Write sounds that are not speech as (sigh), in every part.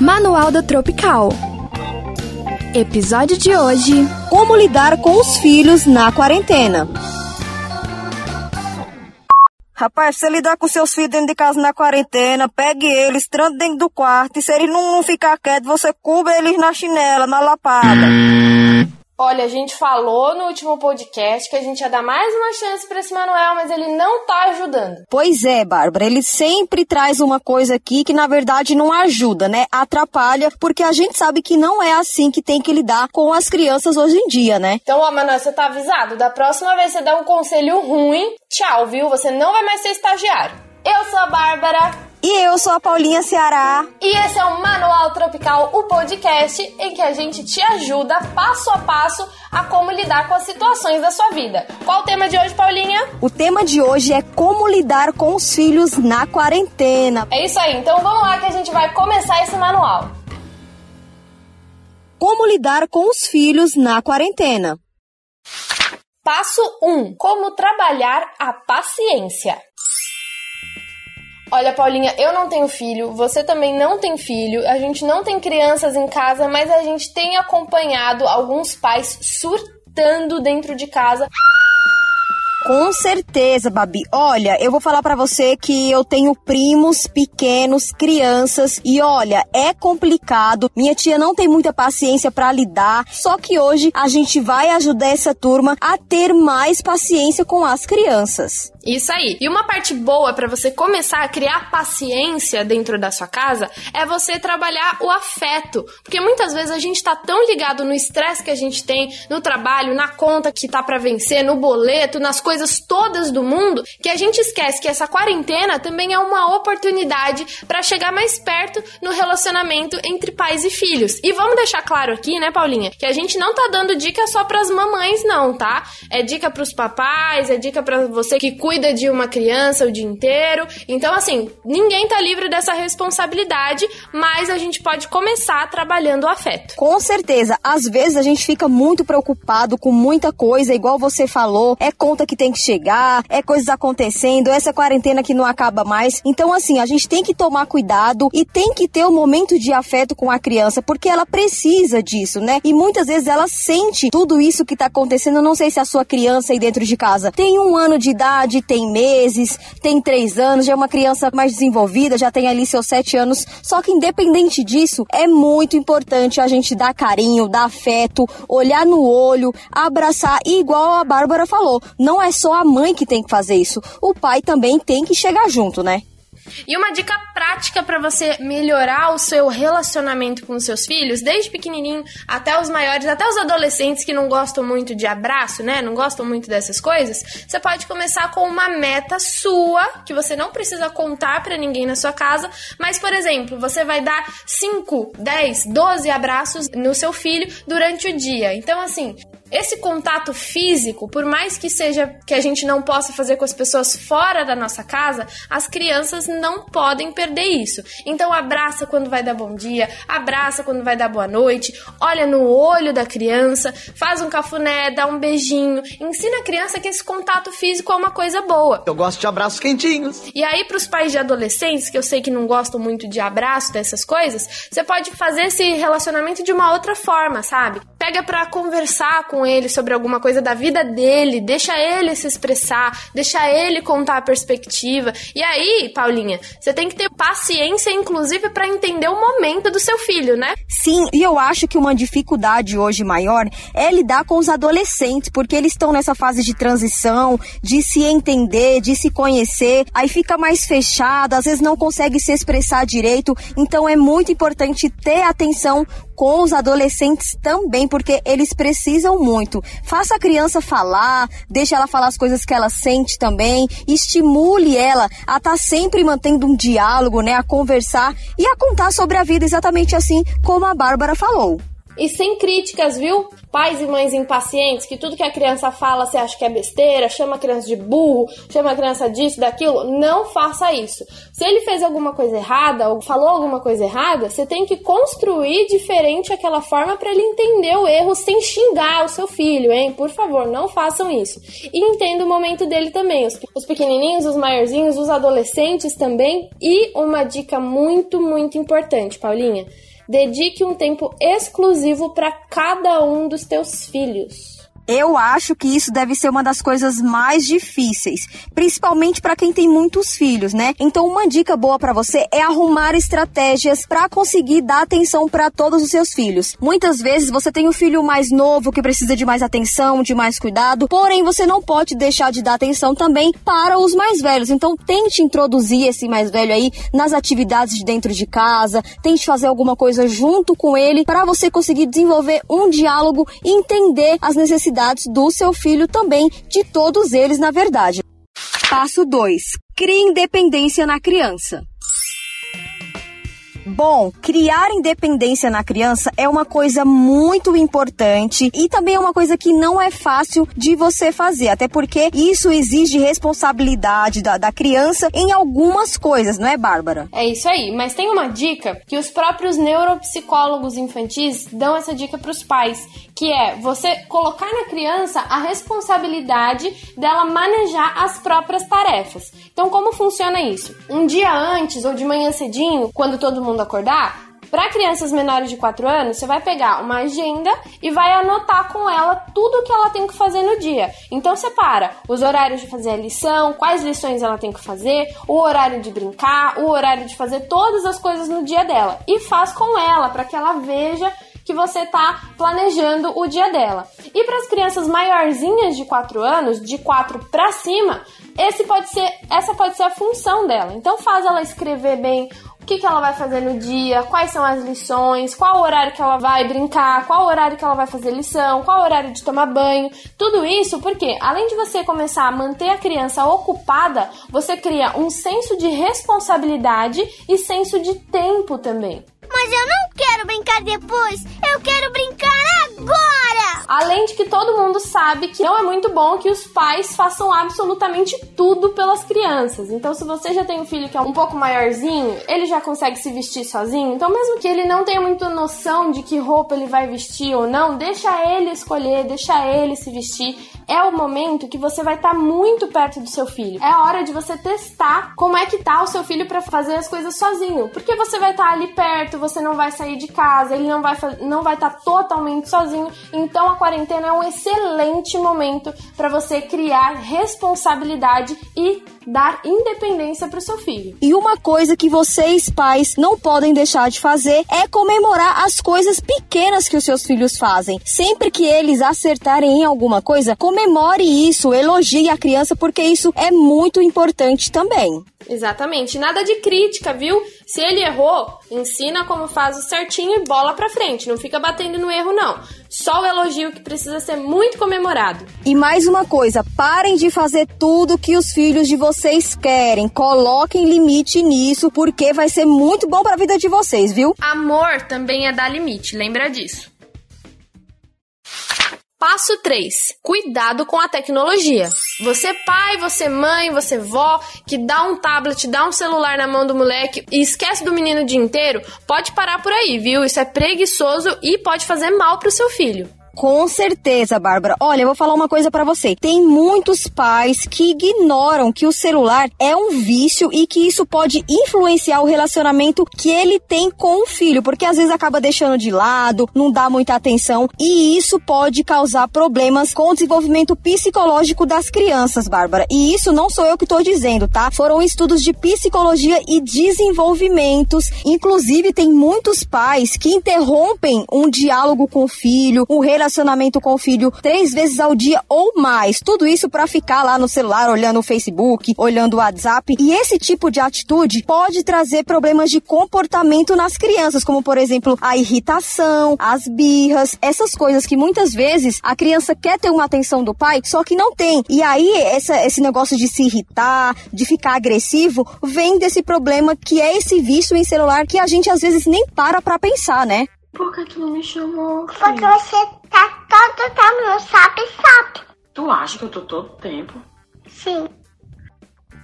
Manual da Tropical. Episódio de hoje: Como lidar com os filhos na quarentena. Rapaz, se você lidar com seus filhos dentro de casa na quarentena, pegue eles, tranque dentro do quarto e se eles não, não ficar quietos, você cubra eles na chinela, na lapada. Olha, a gente falou no último podcast que a gente ia dar mais uma chance para esse Manuel, mas ele não tá ajudando. Pois é, Bárbara, ele sempre traz uma coisa aqui que na verdade não ajuda, né? Atrapalha, porque a gente sabe que não é assim que tem que lidar com as crianças hoje em dia, né? Então, ó, Manuel, você tá avisado. Da próxima vez você dá um conselho ruim, tchau, viu? Você não vai mais ser estagiário. Eu sou a Bárbara. E eu sou a Paulinha Ceará. E esse é o Manual Tropical, o podcast em que a gente te ajuda passo a passo a como lidar com as situações da sua vida. Qual o tema de hoje, Paulinha? O tema de hoje é como lidar com os filhos na quarentena. É isso aí, então vamos lá que a gente vai começar esse manual. Como lidar com os filhos na quarentena. Passo 1: Como trabalhar a paciência. Olha, Paulinha, eu não tenho filho, você também não tem filho, a gente não tem crianças em casa, mas a gente tem acompanhado alguns pais surtando dentro de casa. Com certeza, Babi. Olha, eu vou falar para você que eu tenho primos pequenos, crianças e olha, é complicado. Minha tia não tem muita paciência para lidar, só que hoje a gente vai ajudar essa turma a ter mais paciência com as crianças. Isso aí. E uma parte boa para você começar a criar paciência dentro da sua casa é você trabalhar o afeto, porque muitas vezes a gente tá tão ligado no estresse que a gente tem no trabalho, na conta que tá para vencer, no boleto, nas coisas todas do mundo, que a gente esquece que essa quarentena também é uma oportunidade para chegar mais perto no relacionamento entre pais e filhos. E vamos deixar claro aqui, né, Paulinha, que a gente não tá dando dica só para as mamães não, tá? É dica para os papais, é dica para você que cuida cuida de uma criança o dia inteiro. Então, assim, ninguém tá livre dessa responsabilidade, mas a gente pode começar trabalhando o afeto. Com certeza. Às vezes a gente fica muito preocupado com muita coisa, igual você falou, é conta que tem que chegar, é coisas acontecendo, essa quarentena que não acaba mais. Então, assim, a gente tem que tomar cuidado e tem que ter um momento de afeto com a criança, porque ela precisa disso, né? E muitas vezes ela sente tudo isso que tá acontecendo. Eu não sei se a sua criança aí dentro de casa tem um ano de idade, tem meses, tem três anos, já é uma criança mais desenvolvida, já tem ali seus sete anos. Só que independente disso, é muito importante a gente dar carinho, dar afeto, olhar no olho, abraçar. E igual a Bárbara falou, não é só a mãe que tem que fazer isso, o pai também tem que chegar junto, né? E uma dica prática para você melhorar o seu relacionamento com os seus filhos, desde pequenininho até os maiores, até os adolescentes que não gostam muito de abraço, né? Não gostam muito dessas coisas. Você pode começar com uma meta sua, que você não precisa contar para ninguém na sua casa, mas por exemplo, você vai dar 5, 10, 12 abraços no seu filho durante o dia. Então assim, esse contato físico, por mais que seja que a gente não possa fazer com as pessoas fora da nossa casa, as crianças não podem perder isso. Então abraça quando vai dar bom dia, abraça quando vai dar boa noite, olha no olho da criança, faz um cafuné, dá um beijinho, ensina a criança que esse contato físico é uma coisa boa. Eu gosto de abraços quentinhos. E aí para os pais de adolescentes, que eu sei que não gostam muito de abraço dessas coisas, você pode fazer esse relacionamento de uma outra forma, sabe? Pega para conversar com ele sobre alguma coisa da vida dele, deixa ele se expressar, deixa ele contar a perspectiva. E aí, Paulinha, você tem que ter paciência, inclusive, para entender o momento do seu filho, né? Sim, e eu acho que uma dificuldade hoje maior é lidar com os adolescentes, porque eles estão nessa fase de transição, de se entender, de se conhecer, aí fica mais fechado, às vezes não consegue se expressar direito. Então é muito importante ter atenção com os adolescentes também, porque eles precisam muito. Faça a criança falar, deixe ela falar as coisas que ela sente também, estimule ela a estar tá sempre mantendo um diálogo, né, a conversar e a contar sobre a vida exatamente assim como a Bárbara falou. E sem críticas, viu? Pais e mães impacientes, que tudo que a criança fala você acha que é besteira, chama a criança de burro, chama a criança disso, daquilo. Não faça isso. Se ele fez alguma coisa errada ou falou alguma coisa errada, você tem que construir diferente aquela forma para ele entender o erro sem xingar o seu filho, hein? Por favor, não façam isso. E entenda o momento dele também. Os, os pequenininhos, os maiorzinhos, os adolescentes também. E uma dica muito, muito importante, Paulinha Dedique um tempo exclusivo para cada um dos teus filhos. Eu acho que isso deve ser uma das coisas mais difíceis, principalmente para quem tem muitos filhos, né? Então, uma dica boa para você é arrumar estratégias para conseguir dar atenção para todos os seus filhos. Muitas vezes você tem um filho mais novo que precisa de mais atenção, de mais cuidado, porém você não pode deixar de dar atenção também para os mais velhos. Então, tente introduzir esse mais velho aí nas atividades de dentro de casa, tente fazer alguma coisa junto com ele para você conseguir desenvolver um diálogo e entender as necessidades do seu filho também, de todos eles, na verdade. Passo 2. Crie independência na criança. Bom, criar independência na criança é uma coisa muito importante e também é uma coisa que não é fácil de você fazer, até porque isso exige responsabilidade da, da criança em algumas coisas, não é, Bárbara? É isso aí, mas tem uma dica que os próprios neuropsicólogos infantis dão essa dica para os pais, que é você colocar na criança a responsabilidade dela manejar as próprias tarefas. Então, como funciona isso? Um dia antes ou de manhã cedinho, quando todo mundo acordar, para crianças menores de 4 anos, você vai pegar uma agenda e vai anotar com ela tudo que ela tem que fazer no dia. Então separa os horários de fazer a lição, quais lições ela tem que fazer, o horário de brincar, o horário de fazer todas as coisas no dia dela e faz com ela para que ela veja que você está planejando o dia dela. E para as crianças maiorzinhas de 4 anos, de 4 para cima, esse pode ser, essa pode ser a função dela. Então faz ela escrever bem que, que ela vai fazer no dia, quais são as lições, qual horário que ela vai brincar, qual horário que ela vai fazer lição, qual horário de tomar banho. Tudo isso porque, além de você começar a manter a criança ocupada, você cria um senso de responsabilidade e senso de tempo também. Mas eu não quero brincar depois, eu quero brincar agora! Além de que todo mundo sabe que não é muito bom que os pais façam absolutamente tudo pelas crianças. Então, se você já tem um filho que é um pouco maiorzinho, ele já consegue se vestir sozinho. Então, mesmo que ele não tenha muita noção de que roupa ele vai vestir ou não, deixa ele escolher, deixa ele se vestir é o momento que você vai estar tá muito perto do seu filho. É a hora de você testar como é que tá o seu filho para fazer as coisas sozinho, porque você vai estar tá ali perto, você não vai sair de casa, ele não vai não vai estar tá totalmente sozinho. Então a quarentena é um excelente momento para você criar responsabilidade e dar independência para o seu filho. E uma coisa que vocês, pais, não podem deixar de fazer é comemorar as coisas pequenas que os seus filhos fazem. Sempre que eles acertarem em alguma coisa, comemore isso, elogie a criança, porque isso é muito importante também. Exatamente. Nada de crítica, viu? Se ele errou, ensina como faz o certinho e bola pra frente. Não fica batendo no erro, não. Só o elogio que precisa ser muito comemorado. E mais uma coisa, parem de fazer tudo que os filhos de vocês querem. Coloquem limite nisso, porque vai ser muito bom para a vida de vocês, viu? Amor também é dar limite, lembra disso. Passo 3. Cuidado com a tecnologia. Você pai, você mãe, você vó, que dá um tablet, dá um celular na mão do moleque e esquece do menino o dia inteiro, pode parar por aí, viu? Isso é preguiçoso e pode fazer mal pro seu filho. Com certeza, Bárbara. Olha, eu vou falar uma coisa para você. Tem muitos pais que ignoram que o celular é um vício e que isso pode influenciar o relacionamento que ele tem com o filho, porque às vezes acaba deixando de lado, não dá muita atenção e isso pode causar problemas com o desenvolvimento psicológico das crianças, Bárbara. E isso não sou eu que estou dizendo, tá? Foram estudos de psicologia e desenvolvimentos. Inclusive, tem muitos pais que interrompem um diálogo com o filho, um relacionamento relacionamento com o filho três vezes ao dia ou mais. Tudo isso para ficar lá no celular olhando o Facebook, olhando o WhatsApp. E esse tipo de atitude pode trazer problemas de comportamento nas crianças, como por exemplo a irritação, as birras, essas coisas que muitas vezes a criança quer ter uma atenção do pai, só que não tem. E aí essa, esse negócio de se irritar, de ficar agressivo, vem desse problema que é esse vício em celular que a gente às vezes nem para para pensar, né? Por que tu não me chamou? Porque filho? você tá todo tempo no sabe-sabe. Tu acha que eu tô todo tempo? Sim.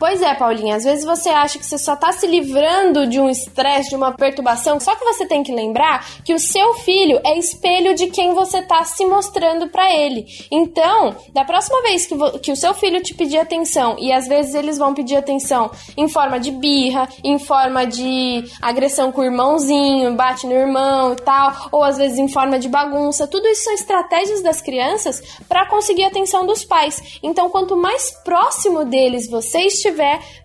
Pois é, Paulinha, às vezes você acha que você só tá se livrando de um estresse, de uma perturbação, só que você tem que lembrar que o seu filho é espelho de quem você tá se mostrando para ele. Então, da próxima vez que, que o seu filho te pedir atenção, e às vezes eles vão pedir atenção em forma de birra, em forma de agressão com o irmãozinho, bate no irmão e tal, ou às vezes em forma de bagunça, tudo isso são estratégias das crianças para conseguir a atenção dos pais. Então, quanto mais próximo deles você estiver,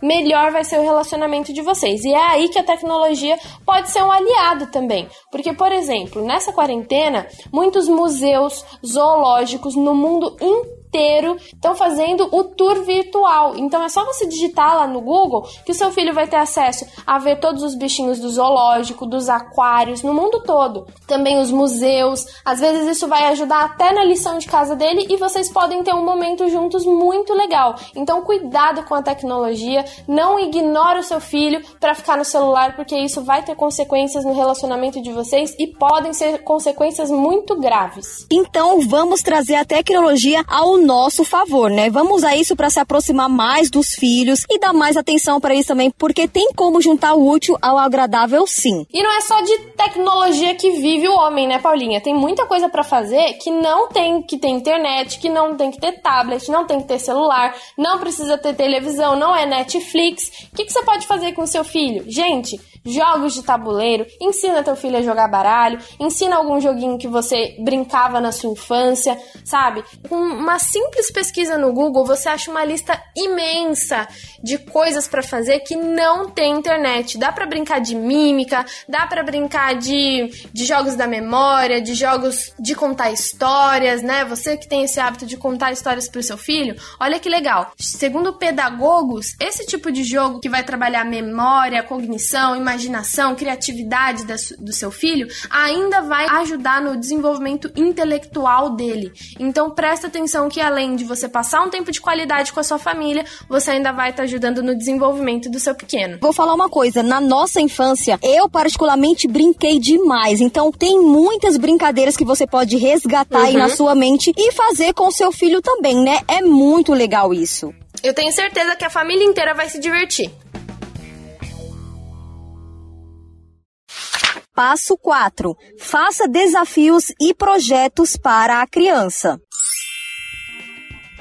melhor vai ser o relacionamento de vocês. E é aí que a tecnologia pode ser um aliado também. Porque, por exemplo, nessa quarentena, muitos museus zoológicos no mundo inteiro estão fazendo o tour virtual. Então é só você digitar lá no Google que o seu filho vai ter acesso a ver todos os bichinhos do zoológico, dos aquários, no mundo todo. Também os museus. Às vezes isso vai ajudar até na lição de casa dele e vocês podem ter um momento juntos muito legal. Então cuidado com a tecnologia, não ignore o seu filho para ficar no celular porque isso vai ter consequências no relacionamento de vocês e podem ser consequências muito graves. Então vamos trazer a tecnologia ao nosso favor, né? Vamos usar isso para se aproximar mais dos filhos e dar mais atenção para eles também, porque tem como juntar o útil ao agradável, sim. E não é só de tecnologia que vive o homem, né, Paulinha? Tem muita coisa pra fazer que não tem que ter internet, que não tem que ter tablet, não tem que ter celular, não precisa ter televisão, não é Netflix. O que, que você pode fazer com o seu filho? Gente, jogos de tabuleiro, ensina teu filho a jogar baralho, ensina algum joguinho que você brincava na sua infância, sabe? Com uma simples pesquisa no Google, você acha uma lista imensa de coisas pra fazer que não tem internet. Dá pra brincar de mímica, dá pra brincar de, de jogos da memória, de jogos de contar histórias, né? Você que tem esse hábito de contar histórias pro seu filho, olha que legal. Segundo pedagogos, esse tipo de jogo que vai trabalhar memória, cognição, imaginação, criatividade da su- do seu filho, ainda vai ajudar no desenvolvimento intelectual dele. Então presta atenção que além de você passar um tempo de qualidade com a sua família, você ainda vai estar ajudando no desenvolvimento do seu pequeno. Vou falar uma coisa, na nossa infância, eu particularmente brinquei demais. Então tem muitas brincadeiras que você pode resgatar aí Uhum. na sua mente e fazer com o seu filho também, né? É muito legal isso. Eu tenho certeza que a família inteira vai se divertir. Passo 4. Faça desafios e projetos para a criança.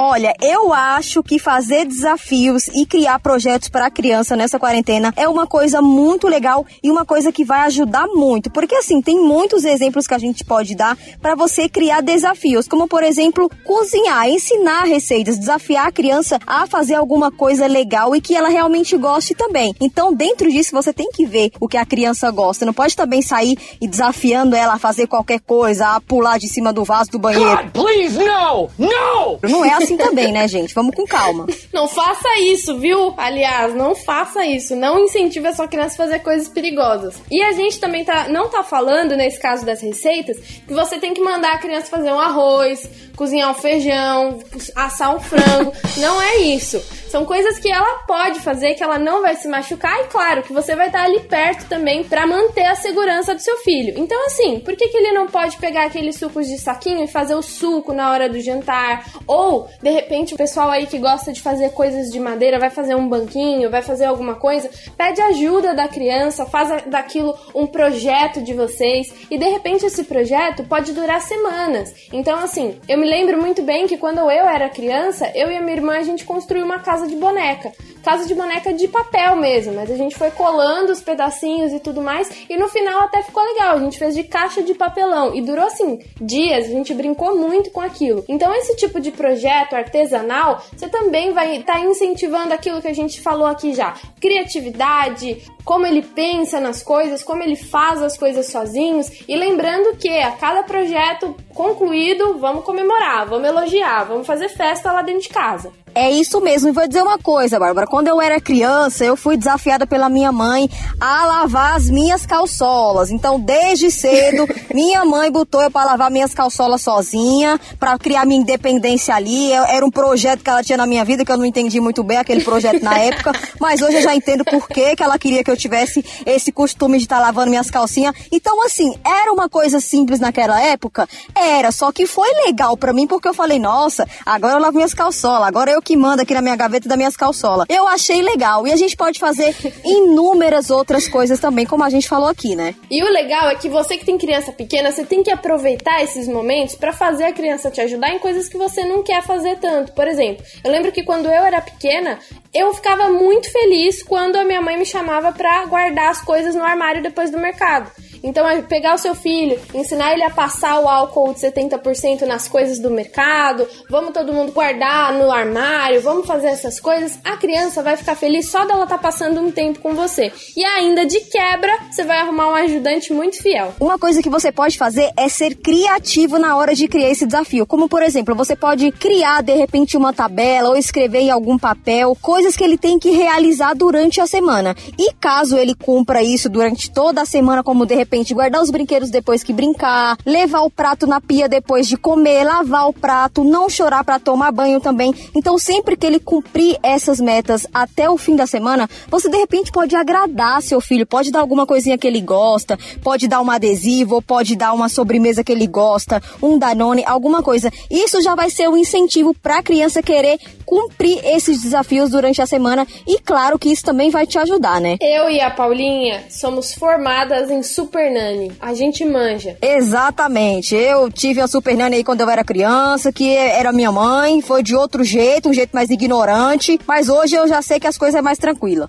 Olha, eu acho que fazer desafios e criar projetos para a criança nessa quarentena é uma coisa muito legal e uma coisa que vai ajudar muito. Porque assim, tem muitos exemplos que a gente pode dar para você criar desafios, como por exemplo, cozinhar, ensinar receitas, desafiar a criança a fazer alguma coisa legal e que ela realmente goste também. Então, dentro disso, você tem que ver o que a criança gosta. Não pode também sair e desafiando ela a fazer qualquer coisa, a pular de cima do vaso do banheiro. God, please, no! No! Não é assim também, né, gente? Vamos com calma. (laughs) Não faça isso, viu? Aliás, não faça isso. Não incentive a sua criança a fazer coisas perigosas. E a gente também tá, não tá falando, nesse caso das receitas, que você tem que mandar a criança fazer um arroz, cozinhar um feijão, assar um frango. (laughs) não é isso. São coisas que ela pode fazer, que ela não vai se machucar. E claro, que você vai estar ali perto também pra manter a segurança do seu filho. Então, assim, por que, que ele não pode pegar aqueles sucos de saquinho e fazer o suco na hora do jantar? Ou, de repente, o pessoal aí que gosta de fazer coisas de madeira vai fazer um banquinho, vai fazer alguma coisa, pede ajuda da criança, faz daquilo um projeto de vocês e de repente esse projeto pode durar semanas. Então, assim, eu me lembro muito bem que quando eu era criança, eu e a minha irmã a gente construiu uma casa de boneca. Casa de boneca de papel mesmo, mas a gente foi colando os pedacinhos e tudo mais, e no final até ficou legal. A gente fez de caixa de papelão e durou assim dias, a gente brincou muito com aquilo. Então, esse tipo de projeto artesanal, você também vai estar incentivando aquilo que a gente falou aqui já: criatividade, como ele pensa nas coisas, como ele faz as coisas sozinhos, e lembrando que a cada projeto concluído, vamos comemorar, vamos elogiar, vamos fazer festa lá dentro de casa. É isso mesmo. E vou dizer uma coisa, Bárbara. Quando eu era criança, eu fui desafiada pela minha mãe a lavar as minhas calçolas. Então, desde cedo, (laughs) minha mãe botou eu para lavar minhas calçolas sozinha, para criar minha independência ali. Eu, era um projeto que ela tinha na minha vida que eu não entendi muito bem aquele projeto na época, (laughs) mas hoje eu já entendo por que que ela queria que eu tivesse esse costume de estar tá lavando minhas calcinhas. Então, assim, era uma coisa simples naquela época? Era, só que foi legal para mim porque eu falei, nossa, agora eu lavo minhas calçolas, agora eu que mando aqui na minha gaveta da minhas calçolas. Eu achei legal e a gente pode fazer (laughs) inúmeras outras coisas também, como a gente falou aqui, né? E o legal é que você que tem criança pequena, você tem que aproveitar esses momentos para fazer a criança te ajudar em coisas que você não quer fazer tanto. Por exemplo, eu lembro que quando eu era pequena, eu ficava muito feliz quando a minha mãe me chamava para guardar as coisas no armário depois do mercado. Então, é pegar o seu filho, ensinar ele a passar o álcool de 70% nas coisas do mercado, vamos todo mundo guardar no armário, vamos fazer essas coisas, a criança vai ficar feliz só dela estar tá passando um tempo com você. E ainda de quebra, você vai arrumar um ajudante muito fiel. Uma coisa que você pode fazer é ser criativo na hora de criar esse desafio. Como, por exemplo, você pode criar de repente uma tabela ou escrever em algum papel coisas que ele tem que realizar durante a semana. E caso ele cumpra isso durante toda a semana, como de repente repente guardar os brinquedos depois que brincar, levar o prato na pia depois de comer, lavar o prato, não chorar para tomar banho também. Então, sempre que ele cumprir essas metas até o fim da semana, você de repente pode agradar seu filho, pode dar alguma coisinha que ele gosta, pode dar um adesivo, pode dar uma sobremesa que ele gosta, um danone, alguma coisa. Isso já vai ser um incentivo para a criança querer cumprir esses desafios durante a semana e claro que isso também vai te ajudar, né? Eu e a Paulinha somos formadas em super Super Nani. A gente manja. Exatamente. Eu tive a Super Nani aí quando eu era criança, que era minha mãe, foi de outro jeito, um jeito mais ignorante, mas hoje eu já sei que as coisas é mais tranquila.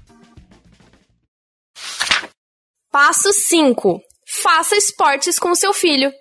Passo 5. Faça esportes com seu filho.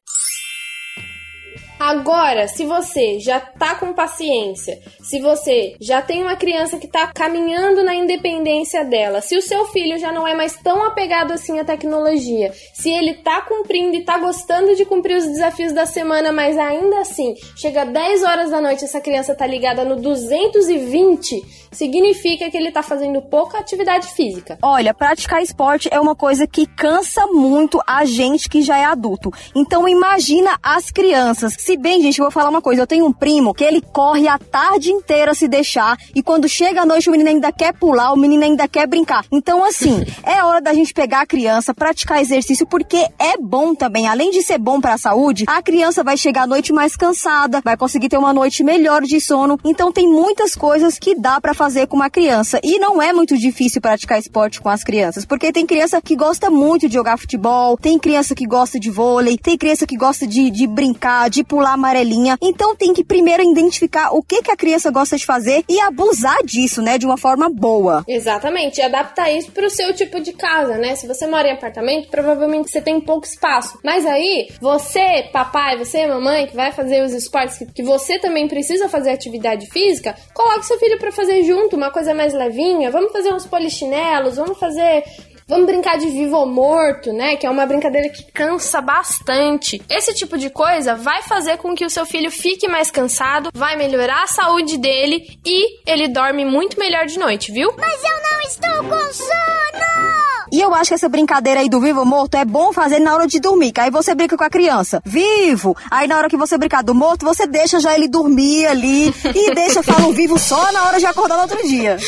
Agora, se você já tá com paciência, se você já tem uma criança que tá caminhando na independência dela, se o seu filho já não é mais tão apegado assim à tecnologia, se ele tá cumprindo e tá gostando de cumprir os desafios da semana, mas ainda assim, chega 10 horas da noite essa criança tá ligada no 220, significa que ele tá fazendo pouca atividade física. Olha, praticar esporte é uma coisa que cansa muito a gente que já é adulto. Então imagina as crianças se bem, gente, eu vou falar uma coisa. Eu tenho um primo que ele corre a tarde inteira se deixar e quando chega a noite o menino ainda quer pular, o menino ainda quer brincar. Então, assim, (laughs) é hora da gente pegar a criança, praticar exercício, porque é bom também. Além de ser bom para a saúde, a criança vai chegar à noite mais cansada, vai conseguir ter uma noite melhor de sono. Então, tem muitas coisas que dá para fazer com uma criança. E não é muito difícil praticar esporte com as crianças, porque tem criança que gosta muito de jogar futebol, tem criança que gosta de vôlei, tem criança que gosta de, de brincar, de pular pular amarelinha. Então tem que primeiro identificar o que, que a criança gosta de fazer e abusar disso, né, de uma forma boa. Exatamente, e adaptar isso pro seu tipo de casa, né? Se você mora em apartamento, provavelmente você tem pouco espaço. Mas aí, você, papai, você, mamãe, que vai fazer os esportes, que, você também precisa fazer atividade física, coloque seu filho para fazer junto, uma coisa mais levinha. Vamos fazer uns polichinelos, vamos fazer Vamos brincar de vivo ou morto, né? Que é uma brincadeira que cansa bastante. Esse tipo de coisa vai fazer com que o seu filho fique mais cansado, vai melhorar a saúde dele e ele dorme muito melhor de noite, viu? Mas eu não estou com sono! E eu acho que essa brincadeira aí do vivo ou morto é bom fazer na hora de dormir, que aí você brinca com a criança, vivo, aí na hora que você brincar do morto, você deixa já ele dormir ali e deixa falar o vivo só na hora de acordar no outro dia.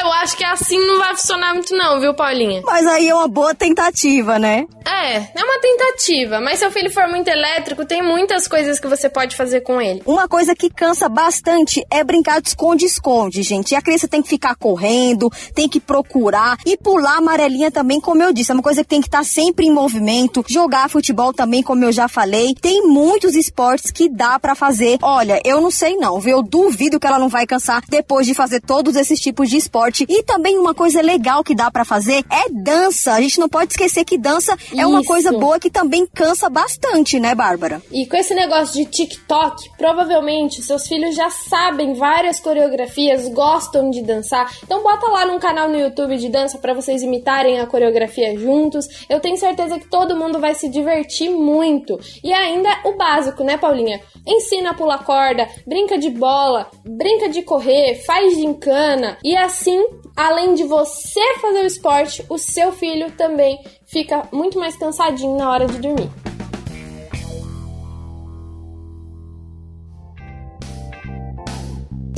Eu acho que assim não vai funcionar muito não, viu, Paulinha? Mas aí é uma boa tentativa, né? É, é uma tentativa, mas se o filho for muito elétrico, tem muitas coisas que você pode fazer com ele. Uma coisa que cansa bastante é brincar de esconde-esconde, gente. E a criança tem que ficar correndo, tem que procurar e pular amarelinha também também, como eu disse, é uma coisa que tem que estar tá sempre em movimento. Jogar futebol também, como eu já falei. Tem muitos esportes que dá para fazer. Olha, eu não sei não, viu? Eu duvido que ela não vai cansar depois de fazer todos esses tipos de esporte. E também uma coisa legal que dá para fazer é dança. A gente não pode esquecer que dança é uma coisa boa que também cansa bastante, né, Bárbara? E com esse negócio de TikTok, provavelmente seus filhos já sabem várias coreografias, gostam de dançar. Então bota lá num canal no YouTube de dança para vocês imitarem a coreografia coreografia juntos. Eu tenho certeza que todo mundo vai se divertir muito. E ainda o básico, né, Paulinha? Ensina a pular corda, brinca de bola, brinca de correr, faz gincana. E assim, além de você fazer o esporte, o seu filho também fica muito mais cansadinho na hora de dormir.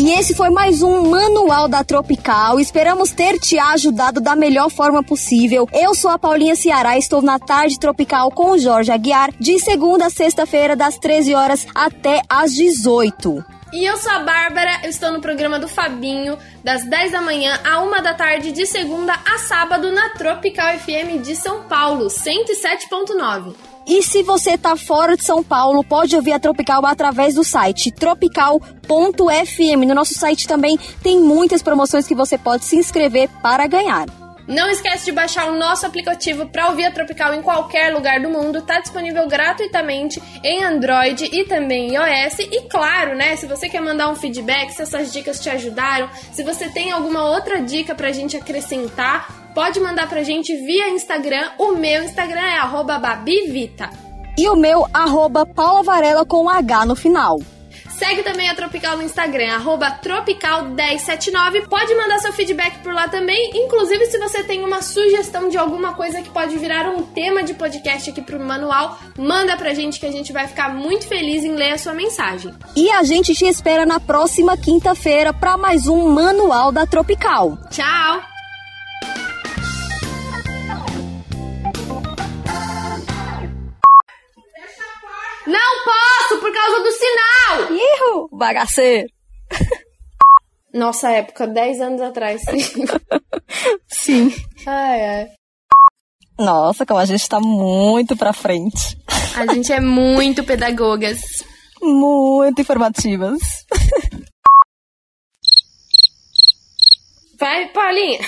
E esse foi mais um Manual da Tropical. Esperamos ter te ajudado da melhor forma possível. Eu sou a Paulinha Ceará, estou na Tarde Tropical com o Jorge Aguiar, de segunda a sexta-feira, das 13 horas até às 18. E eu sou a Bárbara, eu estou no programa do Fabinho, das 10 da manhã a 1 da tarde, de segunda a sábado, na Tropical FM de São Paulo, 107.9. E se você tá fora de São Paulo, pode ouvir a Tropical através do site tropical.fm. No nosso site também tem muitas promoções que você pode se inscrever para ganhar. Não esquece de baixar o nosso aplicativo para ouvir a Tropical em qualquer lugar do mundo. Está disponível gratuitamente em Android e também iOS. E claro, né, se você quer mandar um feedback, se essas dicas te ajudaram, se você tem alguma outra dica para a gente acrescentar, pode mandar pra gente via Instagram. O meu Instagram é babivita. E o meu, arroba Paula Varela com H no final. Segue também a Tropical no Instagram, arroba Tropical1079. Pode mandar seu feedback por lá também. Inclusive, se você tem uma sugestão de alguma coisa que pode virar um tema de podcast aqui pro manual, manda pra gente que a gente vai ficar muito feliz em ler a sua mensagem. E a gente te espera na próxima quinta-feira para mais um Manual da Tropical. Tchau! Causa do sinal! Ihu, bagaceiro. Nossa época, 10 anos atrás. (laughs) Sim. ai, ai. Nossa, como a gente tá muito pra frente. A gente é muito pedagogas. Muito informativas. Vai, Paulinha.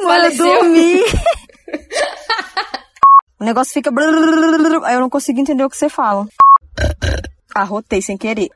Mano, dormir. (laughs) O negócio fica. Aí eu não consigo entender o que você fala. Arrotei sem querer.